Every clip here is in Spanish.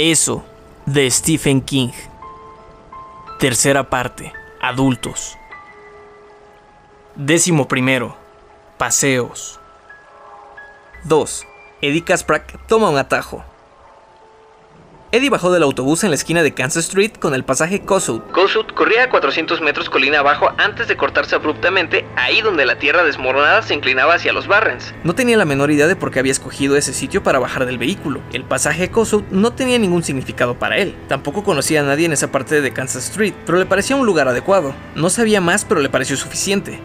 Eso, de Stephen King. Tercera parte, adultos. Décimo primero, paseos. 2. Eddie Kasprak toma un atajo. Eddie bajó del autobús en la esquina de Kansas Street con el pasaje Kossuth. Kossuth corría a 400 metros colina abajo antes de cortarse abruptamente ahí donde la tierra desmoronada se inclinaba hacia los Barrens. No tenía la menor idea de por qué había escogido ese sitio para bajar del vehículo. El pasaje Kossuth no tenía ningún significado para él. Tampoco conocía a nadie en esa parte de Kansas Street, pero le parecía un lugar adecuado. No sabía más, pero le pareció suficiente.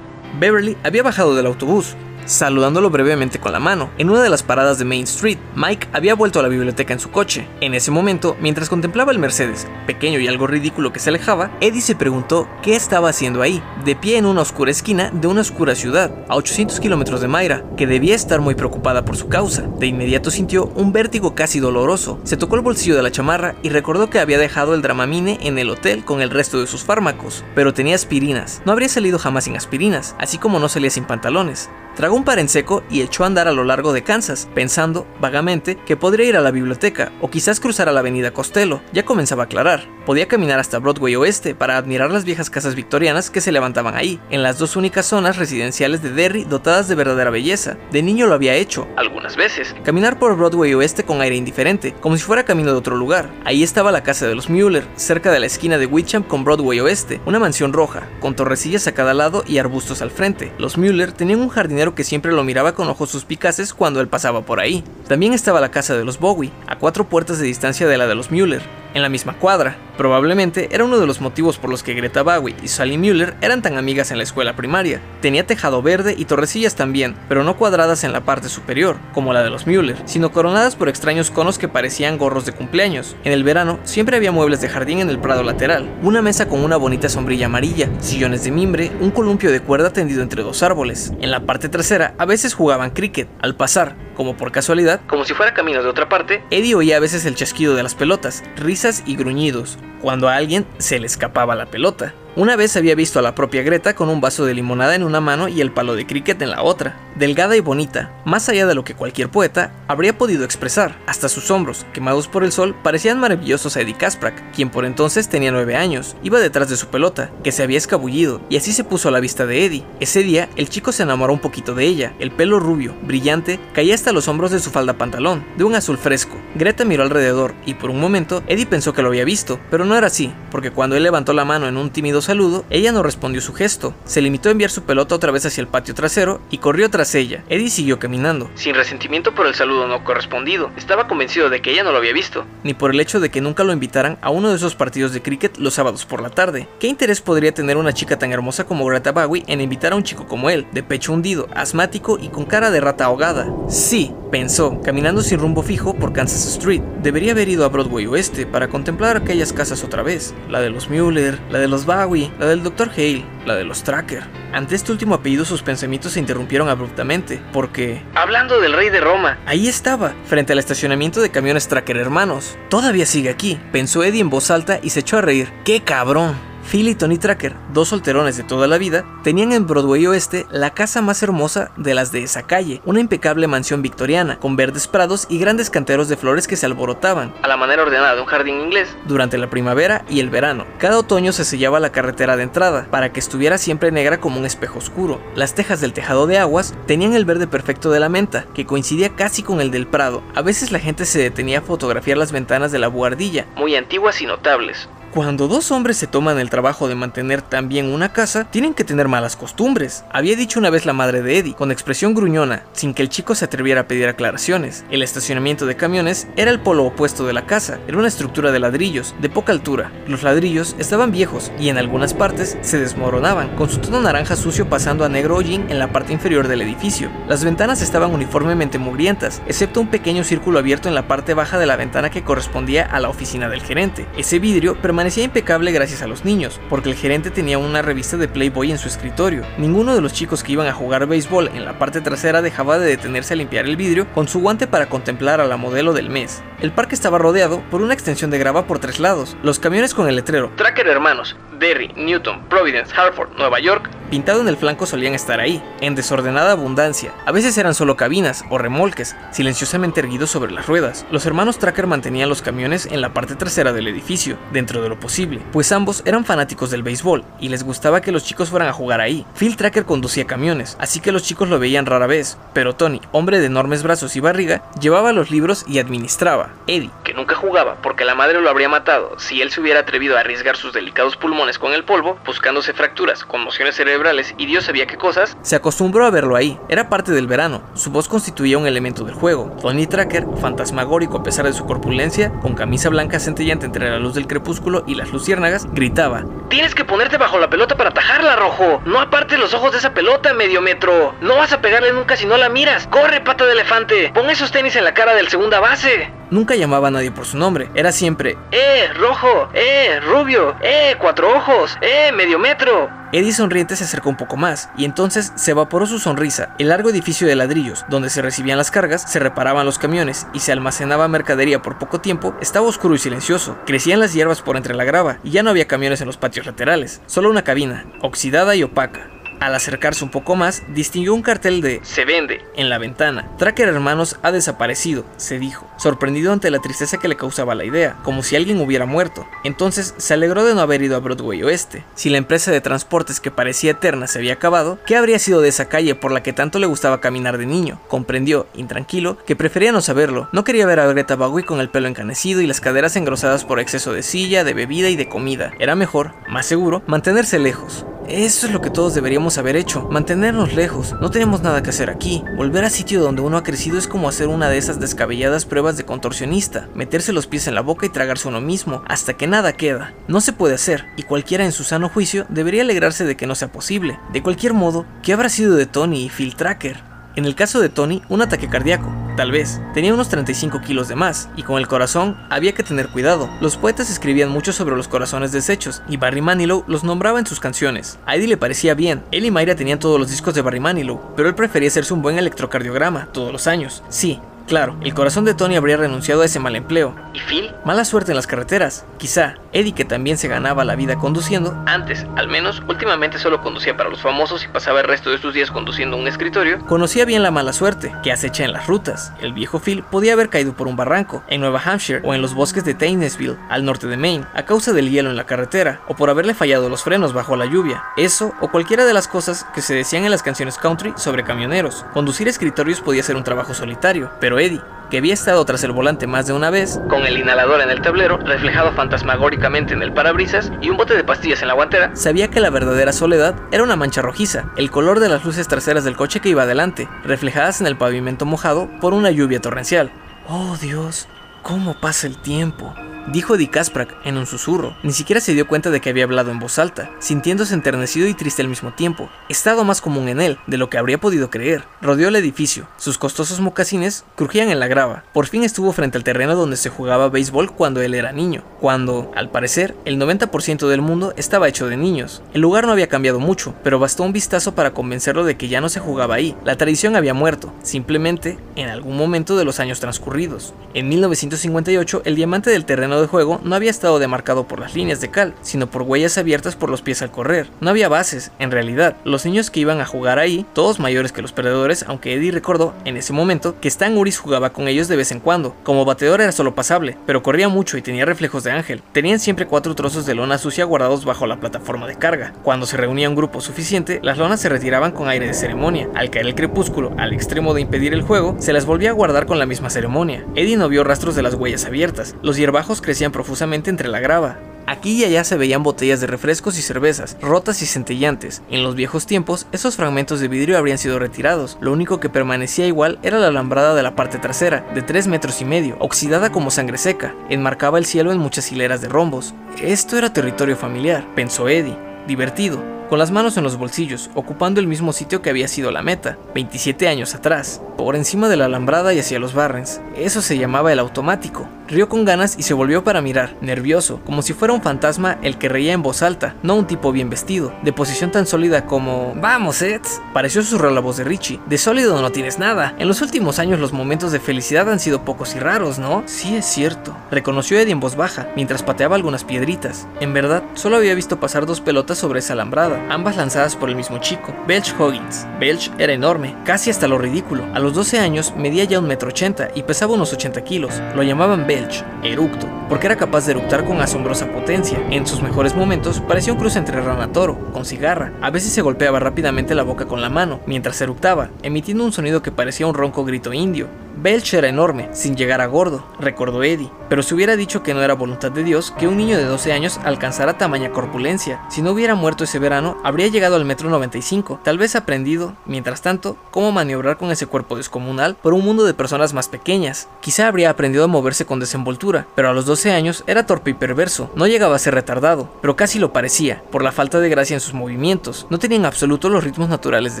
Beverly había bajado del autobús, saludándolo brevemente con la mano. En una de las paradas de Main Street, Mike había vuelto a la biblioteca en su coche. En ese momento, mientras contemplaba el Mercedes, pequeño y algo ridículo que se alejaba, Eddie se preguntó qué estaba haciendo ahí, de pie en una oscura esquina de una oscura ciudad, a 800 kilómetros de Mayra, que debía estar muy preocupada por su causa. De inmediato sintió un vértigo casi doloroso. Se tocó el bolsillo de la chamarra y recordó que había dejado el Dramamine en el hotel con el resto de sus fármacos, pero tenía aspirinas. No habría salido jamás sin aspirinas, así como no salía sin pantalones. Tragó un par en seco y echó a andar a lo largo de Kansas, pensando, vagamente, que podría ir a la biblioteca o quizás cruzar a la avenida Costello. Ya comenzaba a aclarar. Podía caminar hasta Broadway Oeste para admirar las viejas casas victorianas que se levantaban ahí, en las dos únicas zonas residenciales de Derry dotadas de verdadera belleza. De niño lo había hecho, algunas veces. Caminar por Broadway Oeste con aire indiferente, como si fuera camino de otro lugar. Ahí estaba la casa de los Mueller, cerca de la esquina de Witcham con Broadway Oeste, una mansión roja, con torrecillas a cada lado y arbustos al frente. Los Mueller tenían un jardinero que siempre lo miraba con ojos suspicaces cuando él pasaba por ahí. También estaba la casa de los Bowie, a cuatro puertas de distancia de la de los Mueller, en la misma cuadra. Probablemente era uno de los motivos por los que Greta Bowie y Sally Mueller eran tan amigas en la escuela primaria. Tenía tejado verde y torrecillas también, pero no cuadradas en la parte superior, como la de los Mueller, sino coronadas por extraños conos que parecían gorros de cumpleaños. En el verano siempre había muebles de jardín en el prado lateral, una mesa con una bonita sombrilla amarilla, sillones de mimbre, un columpio de cuerda tendido entre dos árboles. En la parte trasera a veces jugaban cricket. Al pasar, como por casualidad, como si fuera camino de otra parte, Eddie oía a veces el chasquido de las pelotas, risas y gruñidos, cuando a alguien se le escapaba la pelota. Una vez había visto a la propia Greta con un vaso de limonada en una mano y el palo de cricket en la otra, delgada y bonita, más allá de lo que cualquier poeta habría podido expresar. Hasta sus hombros, quemados por el sol, parecían maravillosos a Eddie Kasprak, quien por entonces tenía nueve años, iba detrás de su pelota, que se había escabullido, y así se puso a la vista de Eddie. Ese día, el chico se enamoró un poquito de ella, el pelo rubio, brillante, caía hasta los hombros de su falda pantalón, de un azul fresco. Greta miró alrededor, y por un momento, Eddie pensó que lo había visto, pero no era así, porque cuando él levantó la mano en un tímido saludo, ella no respondió su gesto. Se limitó a enviar su pelota otra vez hacia el patio trasero y corrió tras ella. Eddie siguió caminando, sin resentimiento por el saludo no correspondido. Estaba convencido de que ella no lo había visto, ni por el hecho de que nunca lo invitaran a uno de esos partidos de cricket los sábados por la tarde. ¿Qué interés podría tener una chica tan hermosa como Greta Bowie en invitar a un chico como él, de pecho hundido, asmático y con cara de rata ahogada? Sí, pensó, caminando sin rumbo fijo por Kansas Street. Debería haber ido a Broadway Oeste para contemplar aquellas casas otra vez, la de los Mueller, la de los Bowie, la del Dr. Hale, la de los Tracker. Ante este último apellido sus pensamientos se interrumpieron abruptamente, porque... Hablando del rey de Roma. Ahí estaba, frente al estacionamiento de camiones Tracker hermanos. Todavía sigue aquí, pensó Eddie en voz alta y se echó a reír. ¡Qué cabrón! Phil y Tony Tracker, dos solterones de toda la vida, tenían en Broadway Oeste la casa más hermosa de las de esa calle, una impecable mansión victoriana, con verdes prados y grandes canteros de flores que se alborotaban, a la manera ordenada de un jardín inglés, durante la primavera y el verano. Cada otoño se sellaba la carretera de entrada, para que estuviera siempre negra como un espejo oscuro. Las tejas del tejado de aguas tenían el verde perfecto de la menta, que coincidía casi con el del prado. A veces la gente se detenía a fotografiar las ventanas de la buhardilla, muy antiguas y notables. Cuando dos hombres se toman el trabajo de mantener también una casa, tienen que tener malas costumbres, había dicho una vez la madre de Eddie, con expresión gruñona, sin que el chico se atreviera a pedir aclaraciones. El estacionamiento de camiones era el polo opuesto de la casa, era una estructura de ladrillos, de poca altura. Los ladrillos estaban viejos y en algunas partes se desmoronaban, con su tono naranja sucio pasando a negro hollín en la parte inferior del edificio. Las ventanas estaban uniformemente mugrientas, excepto un pequeño círculo abierto en la parte baja de la ventana que correspondía a la oficina del gerente. Ese vidrio permanecía Parecía impecable gracias a los niños, porque el gerente tenía una revista de Playboy en su escritorio. Ninguno de los chicos que iban a jugar béisbol en la parte trasera dejaba de detenerse a limpiar el vidrio con su guante para contemplar a la modelo del mes. El parque estaba rodeado por una extensión de grava por tres lados. Los camiones con el letrero Tracker Hermanos, Derry, Newton, Providence, Hartford, Nueva York pintado en el flanco solían estar ahí, en desordenada abundancia. A veces eran solo cabinas o remolques, silenciosamente erguidos sobre las ruedas. Los hermanos Tracker mantenían los camiones en la parte trasera del edificio, dentro de posible, pues ambos eran fanáticos del béisbol y les gustaba que los chicos fueran a jugar ahí. Phil Tracker conducía camiones, así que los chicos lo veían rara vez, pero Tony, hombre de enormes brazos y barriga, llevaba los libros y administraba. Eddie, que nunca jugaba porque la madre lo habría matado si él se hubiera atrevido a arriesgar sus delicados pulmones con el polvo, buscándose fracturas, conmociones cerebrales y Dios sabía qué cosas, se acostumbró a verlo ahí. Era parte del verano, su voz constituía un elemento del juego. Tony Tracker, fantasmagórico a pesar de su corpulencia, con camisa blanca centellante entre la luz del crepúsculo y las luciérnagas, gritaba: Tienes que ponerte bajo la pelota para atajarla, rojo. No apartes los ojos de esa pelota, medio metro. No vas a pegarle nunca si no la miras. Corre, pata de elefante. Pon esos tenis en la cara del segunda base. Nunca llamaba a nadie por su nombre, era siempre, ¡eh, rojo! ¡eh, rubio! ¡eh, cuatro ojos! ¡eh, medio metro! Eddie sonriente se acercó un poco más, y entonces se evaporó su sonrisa. El largo edificio de ladrillos, donde se recibían las cargas, se reparaban los camiones y se almacenaba mercadería por poco tiempo, estaba oscuro y silencioso. Crecían las hierbas por entre la grava, y ya no había camiones en los patios laterales, solo una cabina, oxidada y opaca. Al acercarse un poco más, distinguió un cartel de Se vende en la ventana. Tracker Hermanos ha desaparecido, se dijo, sorprendido ante la tristeza que le causaba la idea, como si alguien hubiera muerto. Entonces se alegró de no haber ido a Broadway Oeste. Si la empresa de transportes que parecía eterna se había acabado, ¿qué habría sido de esa calle por la que tanto le gustaba caminar de niño? Comprendió, intranquilo, que prefería no saberlo. No quería ver a Greta Bowie con el pelo encanecido y las caderas engrosadas por exceso de silla, de bebida y de comida. Era mejor, más seguro, mantenerse lejos. Eso es lo que todos deberíamos haber hecho, mantenernos lejos. No tenemos nada que hacer aquí. Volver a sitio donde uno ha crecido es como hacer una de esas descabelladas pruebas de contorsionista, meterse los pies en la boca y tragarse uno mismo, hasta que nada queda. No se puede hacer, y cualquiera en su sano juicio debería alegrarse de que no sea posible. De cualquier modo, ¿qué habrá sido de Tony y Phil Tracker? En el caso de Tony, un ataque cardíaco, tal vez. Tenía unos 35 kilos de más, y con el corazón había que tener cuidado. Los poetas escribían mucho sobre los corazones deshechos, y Barry Manilow los nombraba en sus canciones. A Eddie le parecía bien, él y Mayra tenían todos los discos de Barry Manilow, pero él prefería hacerse un buen electrocardiograma todos los años. Sí, Claro, el corazón de Tony habría renunciado a ese mal empleo. ¿Y Phil? Mala suerte en las carreteras. Quizá Eddie, que también se ganaba la vida conduciendo, antes, al menos, últimamente solo conducía para los famosos y pasaba el resto de sus días conduciendo un escritorio, conocía bien la mala suerte que acecha en las rutas. El viejo Phil podía haber caído por un barranco, en Nueva Hampshire o en los bosques de Taynesville, al norte de Maine, a causa del hielo en la carretera, o por haberle fallado los frenos bajo la lluvia. Eso, o cualquiera de las cosas que se decían en las canciones country sobre camioneros. Conducir escritorios podía ser un trabajo solitario, pero Eddie, que había estado tras el volante más de una vez, con el inhalador en el tablero, reflejado fantasmagóricamente en el parabrisas y un bote de pastillas en la guantera, sabía que la verdadera soledad era una mancha rojiza, el color de las luces traseras del coche que iba adelante, reflejadas en el pavimento mojado por una lluvia torrencial. Oh Dios, ¿cómo pasa el tiempo? Dijo Di Kasprak en un susurro. Ni siquiera se dio cuenta de que había hablado en voz alta, sintiéndose enternecido y triste al mismo tiempo. Estado más común en él de lo que habría podido creer. Rodeó el edificio. Sus costosos mocasines crujían en la grava. Por fin estuvo frente al terreno donde se jugaba béisbol cuando él era niño. Cuando, al parecer, el 90% del mundo estaba hecho de niños. El lugar no había cambiado mucho, pero bastó un vistazo para convencerlo de que ya no se jugaba ahí. La tradición había muerto, simplemente en algún momento de los años transcurridos. En 1958, el diamante del terreno de juego no había estado demarcado por las líneas de cal, sino por huellas abiertas por los pies al correr. No había bases, en realidad. Los niños que iban a jugar ahí, todos mayores que los perdedores, aunque Eddie recordó en ese momento que Stan Uris jugaba con ellos de vez en cuando. Como bateador era solo pasable, pero corría mucho y tenía reflejos de ángel. Tenían siempre cuatro trozos de lona sucia guardados bajo la plataforma de carga. Cuando se reunía un grupo suficiente, las lonas se retiraban con aire de ceremonia. Al caer el crepúsculo, al extremo de impedir el juego, se las volvía a guardar con la misma ceremonia. Eddie no vio rastros de las huellas abiertas. Los hierbajos crecían profusamente entre la grava. Aquí y allá se veían botellas de refrescos y cervezas, rotas y centellantes. En los viejos tiempos, esos fragmentos de vidrio habrían sido retirados. Lo único que permanecía igual era la alambrada de la parte trasera, de 3 metros y medio, oxidada como sangre seca. Enmarcaba el cielo en muchas hileras de rombos. Esto era territorio familiar, pensó Eddie, divertido, con las manos en los bolsillos, ocupando el mismo sitio que había sido la meta, 27 años atrás. Por encima de la alambrada y hacia los Barrens. Eso se llamaba el automático. Rió con ganas y se volvió para mirar, nervioso, como si fuera un fantasma el que reía en voz alta, no un tipo bien vestido, de posición tan sólida como Vamos, Ed. Pareció susurrar la voz de Richie. De sólido no tienes nada. En los últimos años los momentos de felicidad han sido pocos y raros, ¿no? Sí, es cierto. Reconoció Eddie en voz baja, mientras pateaba algunas piedritas. En verdad, solo había visto pasar dos pelotas sobre esa alambrada, ambas lanzadas por el mismo chico, Belch Hoggins. Belch era enorme, casi hasta lo ridículo. A los 12 años medía ya un metro ochenta y pesaba unos 80 kilos. Lo llamaban Belch, eructo, porque era capaz de eructar con asombrosa potencia. En sus mejores momentos parecía un cruce entre rana toro, con cigarra. A veces se golpeaba rápidamente la boca con la mano mientras eructaba, emitiendo un sonido que parecía un ronco grito indio. Belch era enorme, sin llegar a gordo, recordó Eddie, pero se hubiera dicho que no era voluntad de Dios que un niño de 12 años alcanzara tamaña corpulencia. Si no hubiera muerto ese verano, habría llegado al metro 95, tal vez aprendido, mientras tanto, cómo maniobrar con ese cuerpo descomunal por un mundo de personas más pequeñas. Quizá habría aprendido a moverse con desenvoltura, pero a los 12 años era torpe y perverso, no llegaba a ser retardado, pero casi lo parecía, por la falta de gracia en sus movimientos. No tenía en absoluto los ritmos naturales de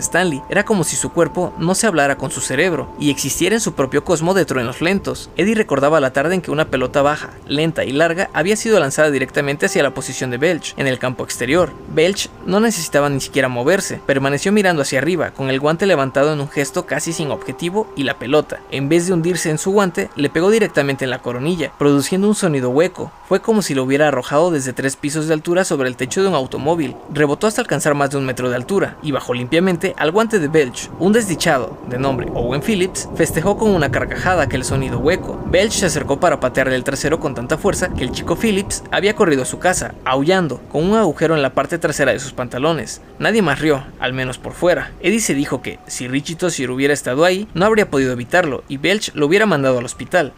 Stanley, era como si su cuerpo no se hablara con su cerebro y existiera en su propio cosmo de truenos lentos. Eddie recordaba la tarde en que una pelota baja, lenta y larga había sido lanzada directamente hacia la posición de Belch, en el campo exterior. Belch no necesitaba ni siquiera moverse, permaneció mirando hacia arriba, con el guante levantado en un gesto casi sin objetivo y la pelota, en vez de hundirse en su guante, le pegó directamente en la coronilla, produciendo un sonido hueco. Fue como si lo hubiera arrojado desde tres pisos de altura sobre el techo de un automóvil. Rebotó hasta alcanzar más de un metro de altura y bajó limpiamente al guante de Belch. Un desdichado, de nombre Owen Phillips, festejó con una carcajada aquel sonido hueco. Belch se acercó para patearle el trasero con tanta fuerza que el chico Phillips había corrido a su casa, aullando, con un agujero en la parte trasera de sus pantalones. Nadie más rió, al menos por fuera. Eddie se dijo que, si Richie Tossier hubiera estado ahí, no habría podido evitarlo y Belch lo hubiera mandado al hospital.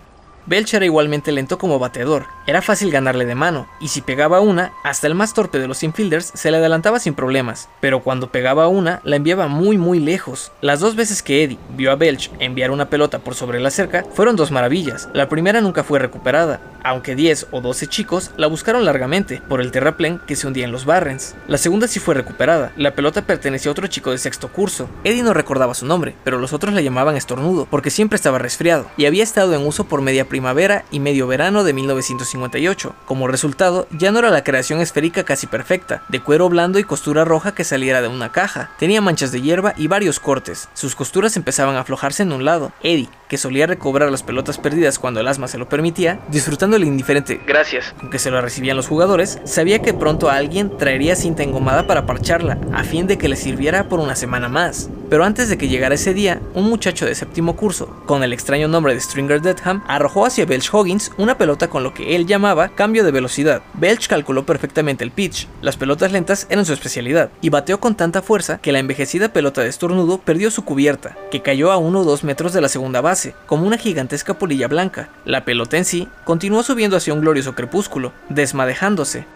Belch era igualmente lento como bateador, era fácil ganarle de mano, y si pegaba una, hasta el más torpe de los infielders se le adelantaba sin problemas, pero cuando pegaba una, la enviaba muy muy lejos. Las dos veces que Eddie vio a Belch enviar una pelota por sobre la cerca fueron dos maravillas, la primera nunca fue recuperada, aunque 10 o 12 chicos la buscaron largamente por el terraplén que se hundía en los Barrens. La segunda sí fue recuperada, la pelota pertenecía a otro chico de sexto curso. Eddie no recordaba su nombre, pero los otros la llamaban estornudo, porque siempre estaba resfriado, y había estado en uso por media primavera y medio verano de 1958. Como resultado, ya no era la creación esférica casi perfecta, de cuero blando y costura roja que saliera de una caja. Tenía manchas de hierba y varios cortes. Sus costuras empezaban a aflojarse en un lado. Eddie, que solía recobrar las pelotas perdidas cuando el asma se lo permitía, disfrutando el indiferente gracias con que se lo recibían los jugadores, sabía que pronto alguien traería cinta engomada para parcharla, a fin de que le sirviera por una semana más. Pero antes de que llegara ese día, un muchacho de séptimo curso, con el extraño nombre de Stringer Deadham, arrojó hacia Belch Hoggins una pelota con lo que él llamaba cambio de velocidad. Belch calculó perfectamente el pitch, las pelotas lentas eran su especialidad, y bateó con tanta fuerza que la envejecida pelota de estornudo perdió su cubierta, que cayó a uno o dos metros de la segunda base, como una gigantesca polilla blanca. La pelota en sí continuó subiendo hacia un glorioso crepúsculo, desmadejándose,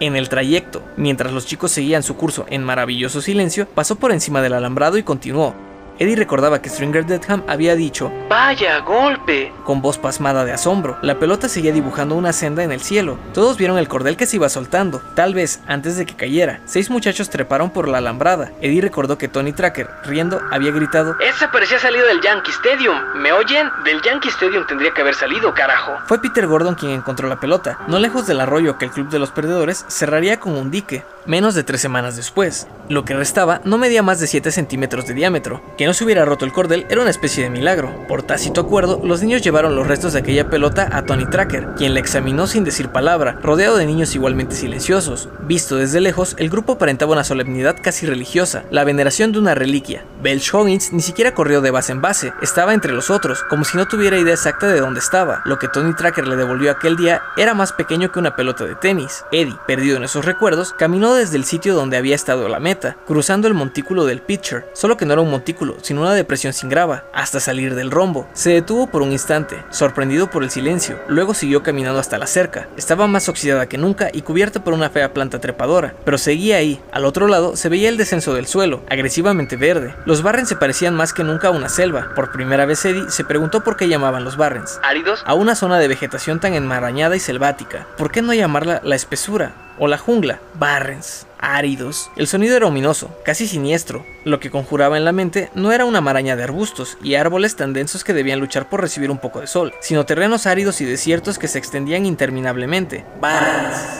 en el trayecto, mientras los chicos seguían su curso en maravilloso silencio, pasó por encima del alambrado y continuó, Eddie recordaba que Stringer Deadham había dicho ¡Vaya golpe! con voz pasmada de asombro. La pelota seguía dibujando una senda en el cielo. Todos vieron el cordel que se iba soltando. Tal vez, antes de que cayera, seis muchachos treparon por la alambrada. Eddie recordó que Tony Tracker, riendo, había gritado ¡Esa parecía salido del Yankee Stadium! ¿Me oyen? Del Yankee Stadium tendría que haber salido, carajo. Fue Peter Gordon quien encontró la pelota, no lejos del arroyo que el club de los perdedores cerraría con un dique, menos de tres semanas después. Lo que restaba no medía más de 7 centímetros de diámetro, que no se hubiera roto el cordel era una especie de milagro. Por tácito acuerdo, los niños llevaron los restos de aquella pelota a Tony Tracker, quien la examinó sin decir palabra, rodeado de niños igualmente silenciosos. Visto desde lejos, el grupo aparentaba una solemnidad casi religiosa, la veneración de una reliquia. Belch Hoggins ni siquiera corrió de base en base, estaba entre los otros, como si no tuviera idea exacta de dónde estaba. Lo que Tony Tracker le devolvió aquel día era más pequeño que una pelota de tenis. Eddie, perdido en esos recuerdos, caminó desde el sitio donde había estado la meta, cruzando el montículo del pitcher, solo que no era un montículo, sino una depresión sin grava, hasta salir del rombo. Se detuvo por un instante, sorprendido por el silencio, luego siguió caminando hasta la cerca. Estaba más oxidada que nunca y cubierta por una fea planta trepadora, pero seguía ahí. Al otro lado se veía el descenso del suelo, agresivamente verde. Los Barrens se parecían más que nunca a una selva. Por primera vez Eddie se preguntó por qué llamaban los Barrens áridos a una zona de vegetación tan enmarañada y selvática. ¿Por qué no llamarla la espesura? O la jungla, Barrens, áridos. El sonido era ominoso, casi siniestro. Lo que conjuraba en la mente no era una maraña de arbustos y árboles tan densos que debían luchar por recibir un poco de sol, sino terrenos áridos y desiertos que se extendían interminablemente.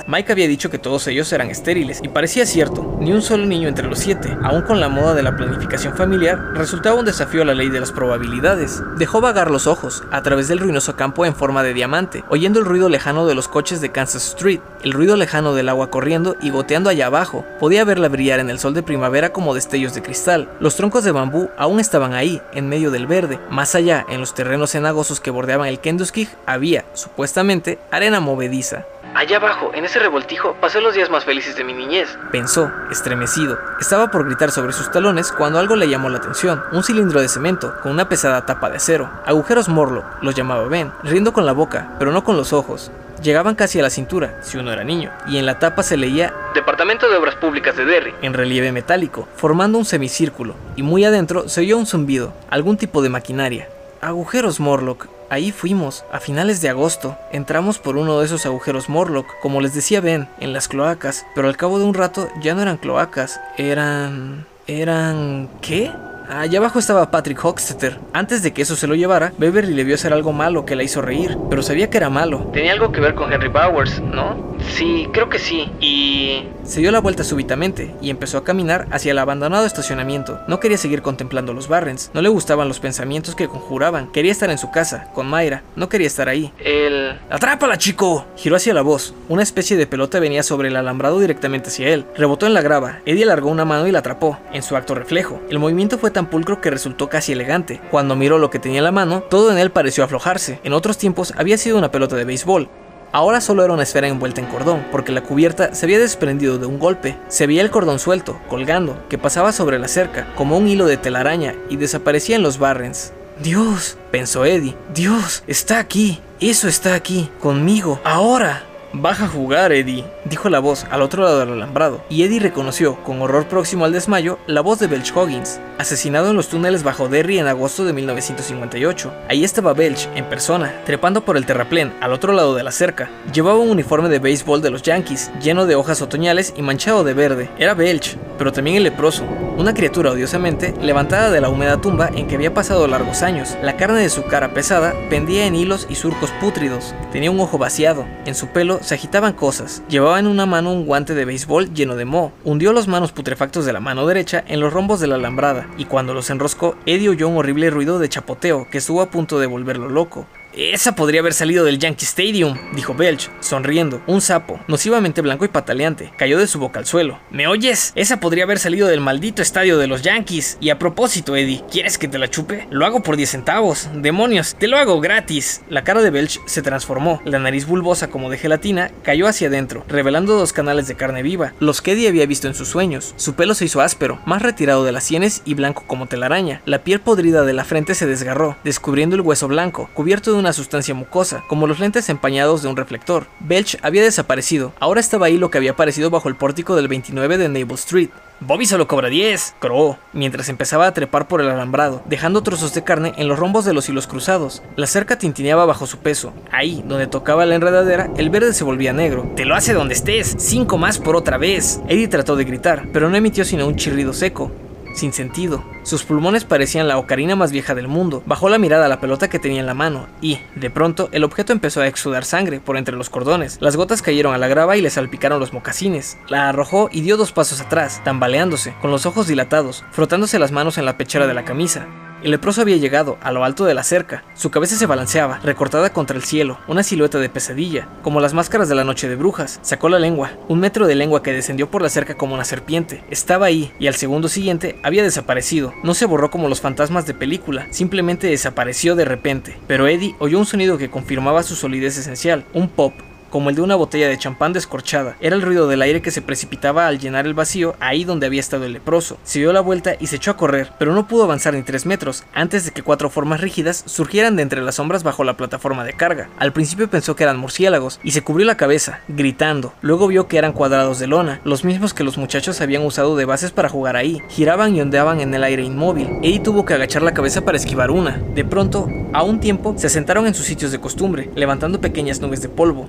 Mike había dicho que todos ellos eran estériles, y parecía cierto, ni un solo niño entre los siete, aún con la moda de la planificación familiar, resultaba un desafío a la ley de las probabilidades. Dejó vagar los ojos, a través del ruinoso campo en forma de diamante, oyendo el ruido lejano de los coches de Kansas Street, el ruido lejano del agua corriendo y goteando allá abajo. Podía verla brillar en el sol de primavera como destellos de cristal. Los troncos de bambú aún estaban ahí, en medio del verde. Más allá, en los terrenos cenagosos que bordeaban el Kenduskig, había, supuestamente, arena movediza. Allá abajo, en ese revoltijo, pasé los días más felices de mi niñez. Pensó, estremecido. Estaba por gritar sobre sus talones cuando algo le llamó la atención. Un cilindro de cemento, con una pesada tapa de acero. Agujeros Morlo, los llamaba Ben, riendo con la boca, pero no con los ojos. Llegaban casi a la cintura, si uno era niño, y en la tapa se leía Departamento de Obras Públicas de Derry, en relieve metálico, formando un semicírculo, y muy adentro se oyó un zumbido, algún tipo de maquinaria. Agujeros Morlock, Ahí fuimos, a finales de agosto. Entramos por uno de esos agujeros Morlock, como les decía Ben, en las cloacas, pero al cabo de un rato ya no eran cloacas, eran... eran... ¿qué? Allá abajo estaba Patrick Hockstetter. Antes de que eso se lo llevara, Beverly le vio hacer algo malo que la hizo reír, pero sabía que era malo. Tenía algo que ver con Henry Bowers, ¿no? Sí, creo que sí. Y... Se dio la vuelta súbitamente y empezó a caminar hacia el abandonado estacionamiento. No quería seguir contemplando los Barrens, no le gustaban los pensamientos que conjuraban. Quería estar en su casa, con Mayra, no quería estar ahí. El... ¡Atrápala, chico! Giró hacia la voz. Una especie de pelota venía sobre el alambrado directamente hacia él. Rebotó en la grava. Eddie alargó una mano y la atrapó, en su acto reflejo. El movimiento fue tan pulcro que resultó casi elegante. Cuando miró lo que tenía en la mano, todo en él pareció aflojarse. En otros tiempos había sido una pelota de béisbol, Ahora solo era una esfera envuelta en cordón, porque la cubierta se había desprendido de un golpe. Se veía el cordón suelto, colgando, que pasaba sobre la cerca, como un hilo de telaraña, y desaparecía en los barrens. Dios, pensó Eddie, Dios, está aquí, eso está aquí, conmigo, ahora. Baja a jugar, Eddie, dijo la voz al otro lado del alambrado, y Eddie reconoció, con horror próximo al desmayo, la voz de Belch Hoggins, asesinado en los túneles bajo Derry en agosto de 1958. Ahí estaba Belch, en persona, trepando por el terraplén, al otro lado de la cerca. Llevaba un uniforme de béisbol de los Yankees, lleno de hojas otoñales y manchado de verde. Era Belch, pero también el leproso, una criatura odiosamente levantada de la húmeda tumba en que había pasado largos años. La carne de su cara pesada pendía en hilos y surcos pútridos. Tenía un ojo vaciado, en su pelo se agitaban cosas. Llevaba en una mano un guante de béisbol lleno de moho. Hundió los manos putrefactos de la mano derecha en los rombos de la alambrada, y cuando los enroscó, Eddie oyó un horrible ruido de chapoteo que estuvo a punto de volverlo loco. Esa podría haber salido del Yankee Stadium, dijo Belch, sonriendo. Un sapo, nocivamente blanco y pataleante, cayó de su boca al suelo. ¿Me oyes? Esa podría haber salido del maldito estadio de los Yankees. Y a propósito, Eddie, ¿quieres que te la chupe? Lo hago por 10 centavos. Demonios, te lo hago gratis. La cara de Belch se transformó. La nariz bulbosa como de gelatina cayó hacia adentro, revelando dos canales de carne viva, los que Eddie había visto en sus sueños. Su pelo se hizo áspero, más retirado de las sienes y blanco como telaraña. La piel podrida de la frente se desgarró, descubriendo el hueso blanco, cubierto de una sustancia mucosa, como los lentes empañados de un reflector. Belch había desaparecido, ahora estaba ahí lo que había aparecido bajo el pórtico del 29 de Naval Street. Bobby solo cobra 10, croó, mientras empezaba a trepar por el alambrado, dejando trozos de carne en los rombos de los hilos cruzados. La cerca tintineaba bajo su peso. Ahí, donde tocaba la enredadera, el verde se volvía negro. Te lo hace donde estés, cinco más por otra vez. Eddie trató de gritar, pero no emitió sino un chirrido seco sin sentido. Sus pulmones parecían la ocarina más vieja del mundo. Bajó la mirada a la pelota que tenía en la mano y, de pronto, el objeto empezó a exudar sangre por entre los cordones. Las gotas cayeron a la grava y le salpicaron los mocasines. La arrojó y dio dos pasos atrás, tambaleándose, con los ojos dilatados, frotándose las manos en la pechera de la camisa. El leproso había llegado a lo alto de la cerca. Su cabeza se balanceaba, recortada contra el cielo, una silueta de pesadilla, como las máscaras de la noche de brujas. Sacó la lengua, un metro de lengua que descendió por la cerca como una serpiente. Estaba ahí, y al segundo siguiente había desaparecido. No se borró como los fantasmas de película, simplemente desapareció de repente. Pero Eddie oyó un sonido que confirmaba su solidez esencial, un pop, como el de una botella de champán descorchada. Era el ruido del aire que se precipitaba al llenar el vacío ahí donde había estado el leproso. Se dio la vuelta y se echó a correr, pero no pudo avanzar ni tres metros antes de que cuatro formas rígidas surgieran de entre las sombras bajo la plataforma de carga. Al principio pensó que eran murciélagos y se cubrió la cabeza, gritando. Luego vio que eran cuadrados de lona, los mismos que los muchachos habían usado de bases para jugar ahí. Giraban y ondeaban en el aire inmóvil. Eddie tuvo que agachar la cabeza para esquivar una. De pronto, a un tiempo, se asentaron en sus sitios de costumbre, levantando pequeñas nubes de polvo.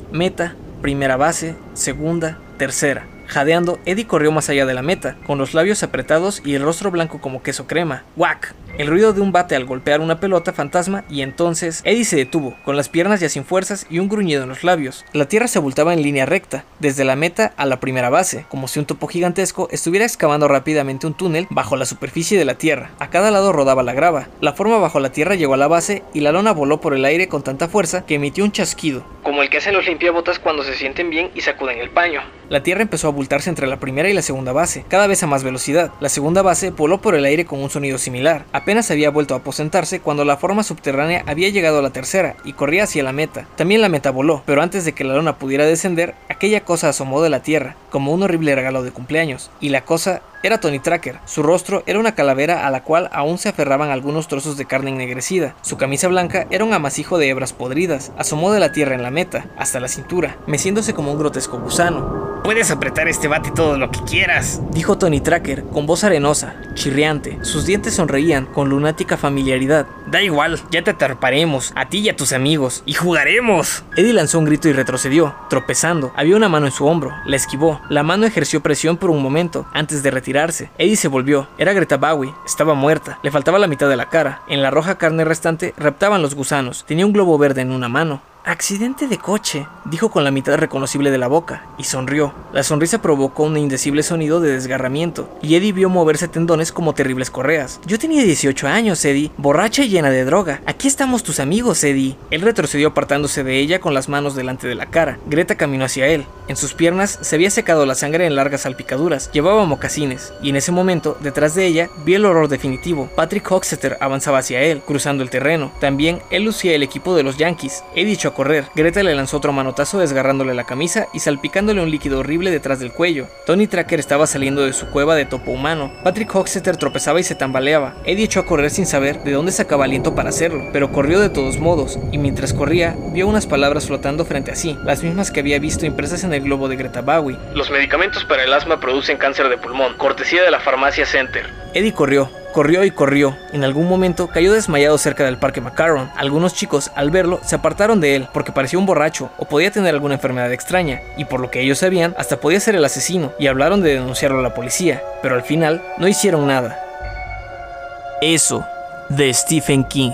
Primera base, segunda, tercera. Jadeando, Eddie corrió más allá de la meta, con los labios apretados y el rostro blanco como queso crema. ¡Wack! El ruido de un bate al golpear una pelota fantasma y entonces Eddie se detuvo, con las piernas ya sin fuerzas y un gruñido en los labios. La tierra se abultaba en línea recta, desde la meta a la primera base, como si un topo gigantesco estuviera excavando rápidamente un túnel bajo la superficie de la tierra. A cada lado rodaba la grava. La forma bajo la tierra llegó a la base y la lona voló por el aire con tanta fuerza que emitió un chasquido, como el que hacen los limpiabotas cuando se sienten bien y sacuden el paño. La tierra empezó a abultarse entre la primera y la segunda base, cada vez a más velocidad. La segunda base voló por el aire con un sonido similar. Apenas había vuelto a aposentarse cuando la forma subterránea había llegado a la tercera y corría hacia la meta. También la meta voló, pero antes de que la lona pudiera descender, aquella cosa asomó de la tierra, como un horrible regalo de cumpleaños, y la cosa era Tony Tracker. Su rostro era una calavera a la cual aún se aferraban algunos trozos de carne ennegrecida. Su camisa blanca era un amasijo de hebras podridas. Asomó de la tierra en la meta, hasta la cintura, meciéndose como un grotesco gusano. Puedes apretar este bate todo lo que quieras, dijo Tony Tracker con voz arenosa, chirriante. Sus dientes sonreían con lunática familiaridad. Da igual, ya te atraparemos, a ti y a tus amigos, y jugaremos. Eddie lanzó un grito y retrocedió, tropezando. Había una mano en su hombro, la esquivó. La mano ejerció presión por un momento, antes de retirarse. Eddie se volvió. Era Greta Bowie. Estaba muerta. Le faltaba la mitad de la cara. En la roja carne restante reptaban los gusanos. Tenía un globo verde en una mano. Accidente de coche, dijo con la mitad reconocible de la boca, y sonrió. La sonrisa provocó un indecible sonido de desgarramiento, y Eddie vio moverse tendones como terribles correas. Yo tenía 18 años, Eddie, borracha y llena de droga. Aquí estamos tus amigos, Eddie. Él retrocedió apartándose de ella con las manos delante de la cara. Greta caminó hacia él. En sus piernas se había secado la sangre en largas salpicaduras. Llevaba mocasines, y en ese momento, detrás de ella, vi el horror definitivo. Patrick Hoxeter avanzaba hacia él, cruzando el terreno. También él lucía el equipo de los Yankees. Eddie chocó correr. Greta le lanzó otro manotazo desgarrándole la camisa y salpicándole un líquido horrible detrás del cuello. Tony Tracker estaba saliendo de su cueva de topo humano. Patrick Hoxeter tropezaba y se tambaleaba. Eddie echó a correr sin saber de dónde sacaba aliento para hacerlo, pero corrió de todos modos, y mientras corría, vio unas palabras flotando frente a sí, las mismas que había visto impresas en el globo de Greta Bowie. Los medicamentos para el asma producen cáncer de pulmón, cortesía de la farmacia Center. Eddie corrió, corrió y corrió. En algún momento cayó desmayado cerca del parque Macaron. Algunos chicos, al verlo, se apartaron de él porque parecía un borracho o podía tener alguna enfermedad extraña, y por lo que ellos sabían, hasta podía ser el asesino, y hablaron de denunciarlo a la policía, pero al final no hicieron nada. Eso, de Stephen King.